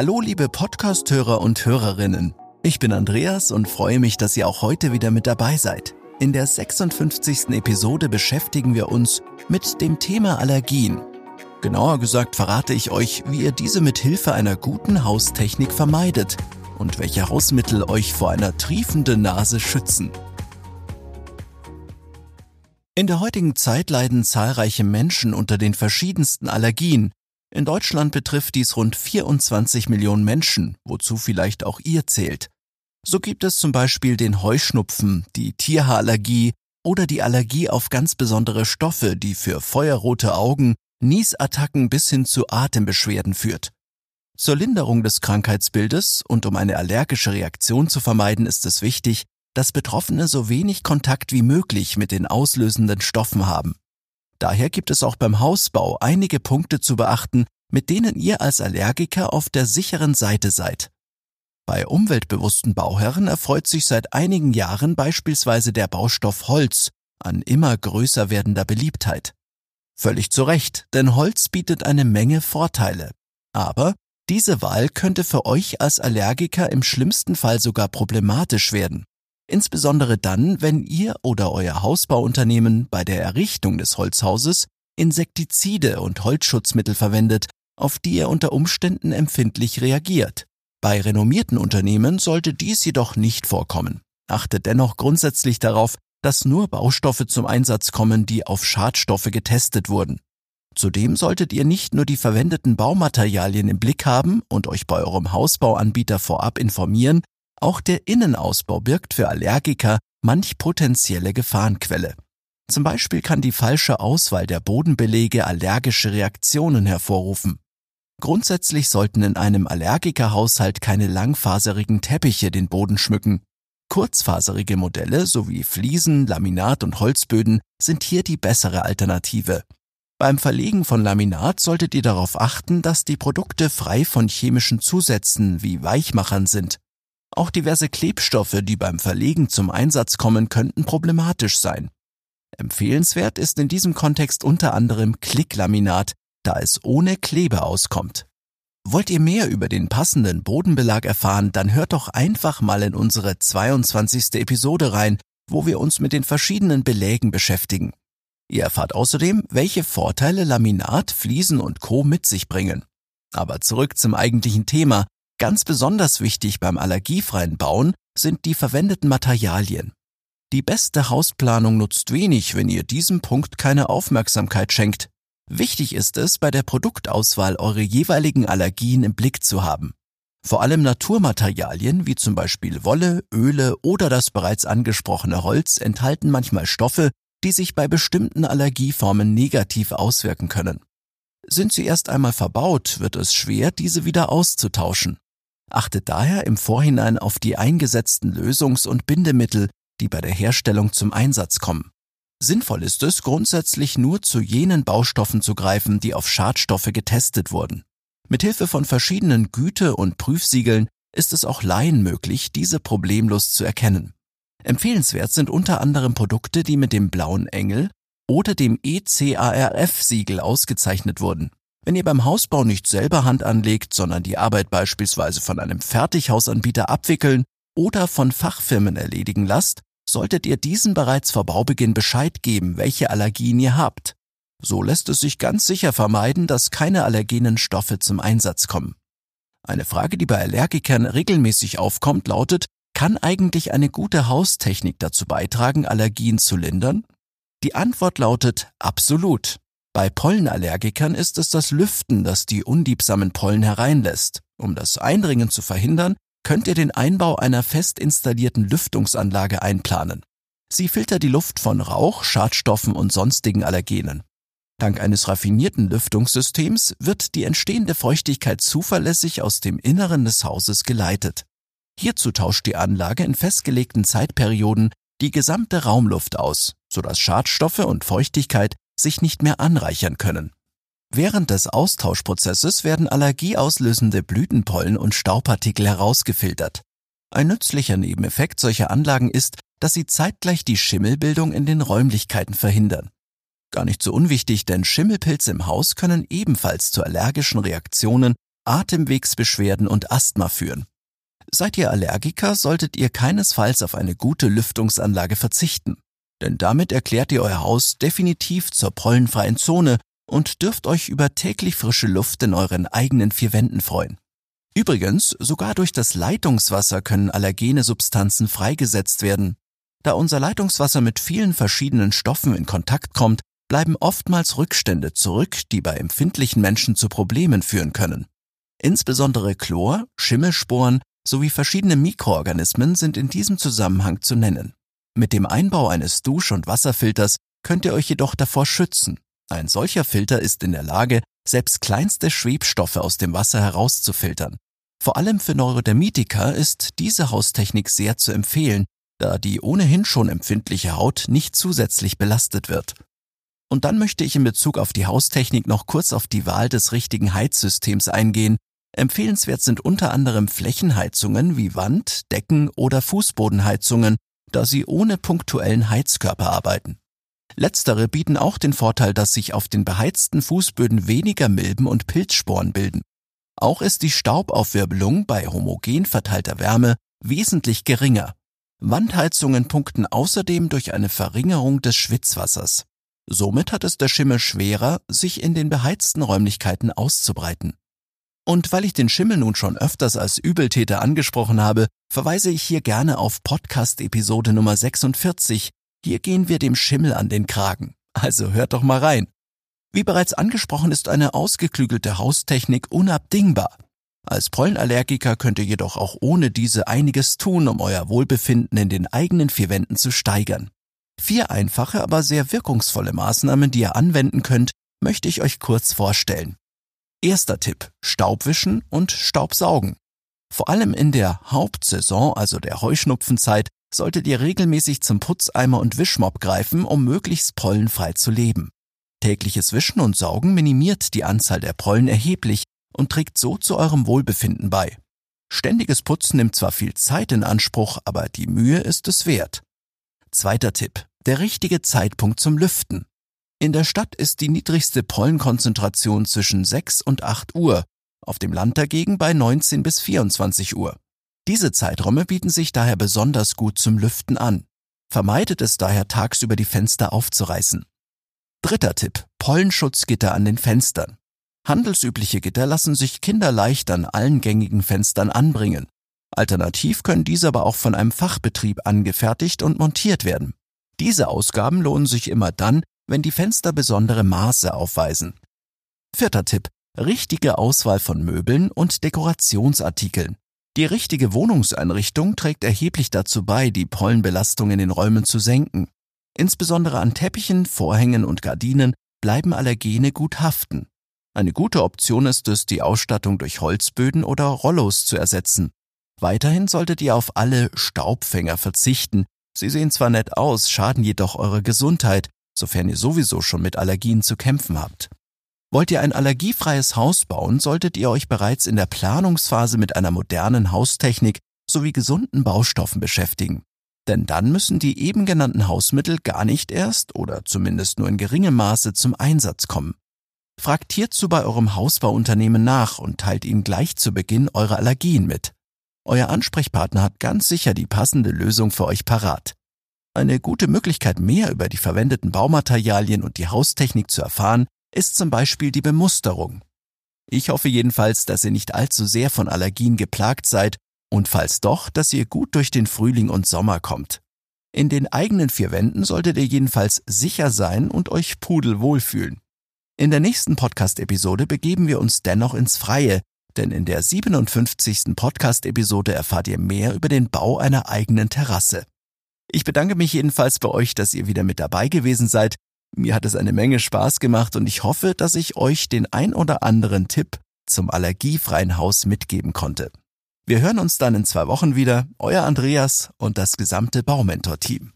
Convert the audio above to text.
Hallo liebe Podcasthörer und Hörerinnen. Ich bin Andreas und freue mich, dass ihr auch heute wieder mit dabei seid. In der 56. Episode beschäftigen wir uns mit dem Thema Allergien. Genauer gesagt verrate ich euch, wie ihr diese mit Hilfe einer guten Haustechnik vermeidet und welche Hausmittel euch vor einer triefenden Nase schützen. In der heutigen Zeit leiden zahlreiche Menschen unter den verschiedensten Allergien. In Deutschland betrifft dies rund 24 Millionen Menschen, wozu vielleicht auch ihr zählt. So gibt es zum Beispiel den Heuschnupfen, die Tierhaarallergie oder die Allergie auf ganz besondere Stoffe, die für feuerrote Augen, Niesattacken bis hin zu Atembeschwerden führt. Zur Linderung des Krankheitsbildes und um eine allergische Reaktion zu vermeiden, ist es wichtig, dass Betroffene so wenig Kontakt wie möglich mit den auslösenden Stoffen haben. Daher gibt es auch beim Hausbau einige Punkte zu beachten, mit denen ihr als Allergiker auf der sicheren Seite seid. Bei umweltbewussten Bauherren erfreut sich seit einigen Jahren beispielsweise der Baustoff Holz an immer größer werdender Beliebtheit. Völlig zu Recht, denn Holz bietet eine Menge Vorteile. Aber diese Wahl könnte für euch als Allergiker im schlimmsten Fall sogar problematisch werden insbesondere dann, wenn ihr oder euer Hausbauunternehmen bei der Errichtung des Holzhauses Insektizide und Holzschutzmittel verwendet, auf die ihr unter Umständen empfindlich reagiert. Bei renommierten Unternehmen sollte dies jedoch nicht vorkommen. Achtet dennoch grundsätzlich darauf, dass nur Baustoffe zum Einsatz kommen, die auf Schadstoffe getestet wurden. Zudem solltet ihr nicht nur die verwendeten Baumaterialien im Blick haben und euch bei eurem Hausbauanbieter vorab informieren, auch der Innenausbau birgt für Allergiker manch potenzielle Gefahrenquelle. Zum Beispiel kann die falsche Auswahl der Bodenbelege allergische Reaktionen hervorrufen. Grundsätzlich sollten in einem Allergikerhaushalt keine langfaserigen Teppiche den Boden schmücken. Kurzfaserige Modelle sowie Fliesen, Laminat und Holzböden sind hier die bessere Alternative. Beim Verlegen von Laminat solltet ihr darauf achten, dass die Produkte frei von chemischen Zusätzen wie Weichmachern sind. Auch diverse Klebstoffe, die beim Verlegen zum Einsatz kommen, könnten problematisch sein. Empfehlenswert ist in diesem Kontext unter anderem Klicklaminat, da es ohne Klebe auskommt. Wollt ihr mehr über den passenden Bodenbelag erfahren, dann hört doch einfach mal in unsere 22. Episode rein, wo wir uns mit den verschiedenen Belägen beschäftigen. Ihr erfahrt außerdem, welche Vorteile Laminat, Fliesen und Co. mit sich bringen. Aber zurück zum eigentlichen Thema, Ganz besonders wichtig beim allergiefreien Bauen sind die verwendeten Materialien. Die beste Hausplanung nutzt wenig, wenn ihr diesem Punkt keine Aufmerksamkeit schenkt. Wichtig ist es, bei der Produktauswahl eure jeweiligen Allergien im Blick zu haben. Vor allem Naturmaterialien wie zum Beispiel Wolle, Öle oder das bereits angesprochene Holz enthalten manchmal Stoffe, die sich bei bestimmten Allergieformen negativ auswirken können. Sind sie erst einmal verbaut, wird es schwer, diese wieder auszutauschen. Achtet daher im Vorhinein auf die eingesetzten Lösungs- und Bindemittel, die bei der Herstellung zum Einsatz kommen. Sinnvoll ist es, grundsätzlich nur zu jenen Baustoffen zu greifen, die auf Schadstoffe getestet wurden. Mithilfe von verschiedenen Güte- und Prüfsiegeln ist es auch Laien möglich, diese problemlos zu erkennen. Empfehlenswert sind unter anderem Produkte, die mit dem blauen Engel oder dem ECARF-Siegel ausgezeichnet wurden. Wenn ihr beim Hausbau nicht selber Hand anlegt, sondern die Arbeit beispielsweise von einem Fertighausanbieter abwickeln oder von Fachfirmen erledigen lasst, solltet ihr diesen bereits vor Baubeginn Bescheid geben, welche Allergien ihr habt. So lässt es sich ganz sicher vermeiden, dass keine allergenen Stoffe zum Einsatz kommen. Eine Frage, die bei Allergikern regelmäßig aufkommt, lautet, kann eigentlich eine gute Haustechnik dazu beitragen, Allergien zu lindern? Die Antwort lautet absolut. Bei Pollenallergikern ist es das Lüften, das die undiebsamen Pollen hereinlässt. Um das Eindringen zu verhindern, könnt ihr den Einbau einer fest installierten Lüftungsanlage einplanen. Sie filtert die Luft von Rauch, Schadstoffen und sonstigen Allergenen. Dank eines raffinierten Lüftungssystems wird die entstehende Feuchtigkeit zuverlässig aus dem Inneren des Hauses geleitet. Hierzu tauscht die Anlage in festgelegten Zeitperioden die gesamte Raumluft aus, sodass Schadstoffe und Feuchtigkeit sich nicht mehr anreichern können. Während des Austauschprozesses werden allergieauslösende Blütenpollen und Staubpartikel herausgefiltert. Ein nützlicher Nebeneffekt solcher Anlagen ist, dass sie zeitgleich die Schimmelbildung in den Räumlichkeiten verhindern. Gar nicht so unwichtig, denn Schimmelpilze im Haus können ebenfalls zu allergischen Reaktionen Atemwegsbeschwerden und Asthma führen. Seid ihr Allergiker, solltet ihr keinesfalls auf eine gute Lüftungsanlage verzichten. Denn damit erklärt ihr euer Haus definitiv zur pollenfreien Zone und dürft euch über täglich frische Luft in euren eigenen vier Wänden freuen. Übrigens, sogar durch das Leitungswasser können allergene Substanzen freigesetzt werden. Da unser Leitungswasser mit vielen verschiedenen Stoffen in Kontakt kommt, bleiben oftmals Rückstände zurück, die bei empfindlichen Menschen zu Problemen führen können. Insbesondere Chlor, Schimmelsporen sowie verschiedene Mikroorganismen sind in diesem Zusammenhang zu nennen. Mit dem Einbau eines Dusch- und Wasserfilters könnt ihr euch jedoch davor schützen. Ein solcher Filter ist in der Lage, selbst kleinste Schwebstoffe aus dem Wasser herauszufiltern. Vor allem für Neurodermitiker ist diese Haustechnik sehr zu empfehlen, da die ohnehin schon empfindliche Haut nicht zusätzlich belastet wird. Und dann möchte ich in Bezug auf die Haustechnik noch kurz auf die Wahl des richtigen Heizsystems eingehen. Empfehlenswert sind unter anderem Flächenheizungen wie Wand-, Decken- oder Fußbodenheizungen, da sie ohne punktuellen Heizkörper arbeiten. Letztere bieten auch den Vorteil, dass sich auf den beheizten Fußböden weniger Milben und Pilzsporen bilden. Auch ist die Staubaufwirbelung bei homogen verteilter Wärme wesentlich geringer. Wandheizungen punkten außerdem durch eine Verringerung des Schwitzwassers. Somit hat es der Schimmel schwerer, sich in den beheizten Räumlichkeiten auszubreiten. Und weil ich den Schimmel nun schon öfters als Übeltäter angesprochen habe, verweise ich hier gerne auf Podcast-Episode Nummer 46, hier gehen wir dem Schimmel an den Kragen. Also hört doch mal rein. Wie bereits angesprochen ist eine ausgeklügelte Haustechnik unabdingbar. Als Pollenallergiker könnt ihr jedoch auch ohne diese einiges tun, um euer Wohlbefinden in den eigenen vier Wänden zu steigern. Vier einfache, aber sehr wirkungsvolle Maßnahmen, die ihr anwenden könnt, möchte ich euch kurz vorstellen. Erster Tipp. Staubwischen und Staubsaugen. Vor allem in der Hauptsaison, also der Heuschnupfenzeit, solltet ihr regelmäßig zum Putzeimer und Wischmopp greifen, um möglichst pollenfrei zu leben. Tägliches Wischen und Saugen minimiert die Anzahl der Pollen erheblich und trägt so zu eurem Wohlbefinden bei. Ständiges Putzen nimmt zwar viel Zeit in Anspruch, aber die Mühe ist es wert. Zweiter Tipp. Der richtige Zeitpunkt zum Lüften. In der Stadt ist die niedrigste Pollenkonzentration zwischen 6 und 8 Uhr, auf dem Land dagegen bei 19 bis 24 Uhr. Diese Zeiträume bieten sich daher besonders gut zum Lüften an. Vermeidet es daher tagsüber die Fenster aufzureißen. Dritter Tipp. Pollenschutzgitter an den Fenstern. Handelsübliche Gitter lassen sich kinderleicht an allen gängigen Fenstern anbringen. Alternativ können diese aber auch von einem Fachbetrieb angefertigt und montiert werden. Diese Ausgaben lohnen sich immer dann, wenn die Fenster besondere Maße aufweisen. Vierter Tipp. Richtige Auswahl von Möbeln und Dekorationsartikeln. Die richtige Wohnungseinrichtung trägt erheblich dazu bei, die Pollenbelastung in den Räumen zu senken. Insbesondere an Teppichen, Vorhängen und Gardinen bleiben Allergene gut haften. Eine gute Option ist es, die Ausstattung durch Holzböden oder Rollos zu ersetzen. Weiterhin solltet ihr auf alle Staubfänger verzichten. Sie sehen zwar nett aus, schaden jedoch eurer Gesundheit, sofern ihr sowieso schon mit Allergien zu kämpfen habt. Wollt ihr ein allergiefreies Haus bauen, solltet ihr euch bereits in der Planungsphase mit einer modernen Haustechnik sowie gesunden Baustoffen beschäftigen. Denn dann müssen die eben genannten Hausmittel gar nicht erst oder zumindest nur in geringem Maße zum Einsatz kommen. Fragt hierzu bei eurem Hausbauunternehmen nach und teilt ihnen gleich zu Beginn eure Allergien mit. Euer Ansprechpartner hat ganz sicher die passende Lösung für euch parat. Eine gute Möglichkeit, mehr über die verwendeten Baumaterialien und die Haustechnik zu erfahren, ist zum Beispiel die Bemusterung. Ich hoffe jedenfalls, dass ihr nicht allzu sehr von Allergien geplagt seid und falls doch, dass ihr gut durch den Frühling und Sommer kommt. In den eigenen vier Wänden solltet ihr jedenfalls sicher sein und euch pudelwohl fühlen. In der nächsten Podcast-Episode begeben wir uns dennoch ins Freie, denn in der 57. Podcast-Episode erfahrt ihr mehr über den Bau einer eigenen Terrasse. Ich bedanke mich jedenfalls bei euch, dass ihr wieder mit dabei gewesen seid mir hat es eine Menge Spaß gemacht und ich hoffe, dass ich euch den ein oder anderen Tipp zum allergiefreien Haus mitgeben konnte. Wir hören uns dann in zwei Wochen wieder, euer Andreas und das gesamte Baumentor-Team.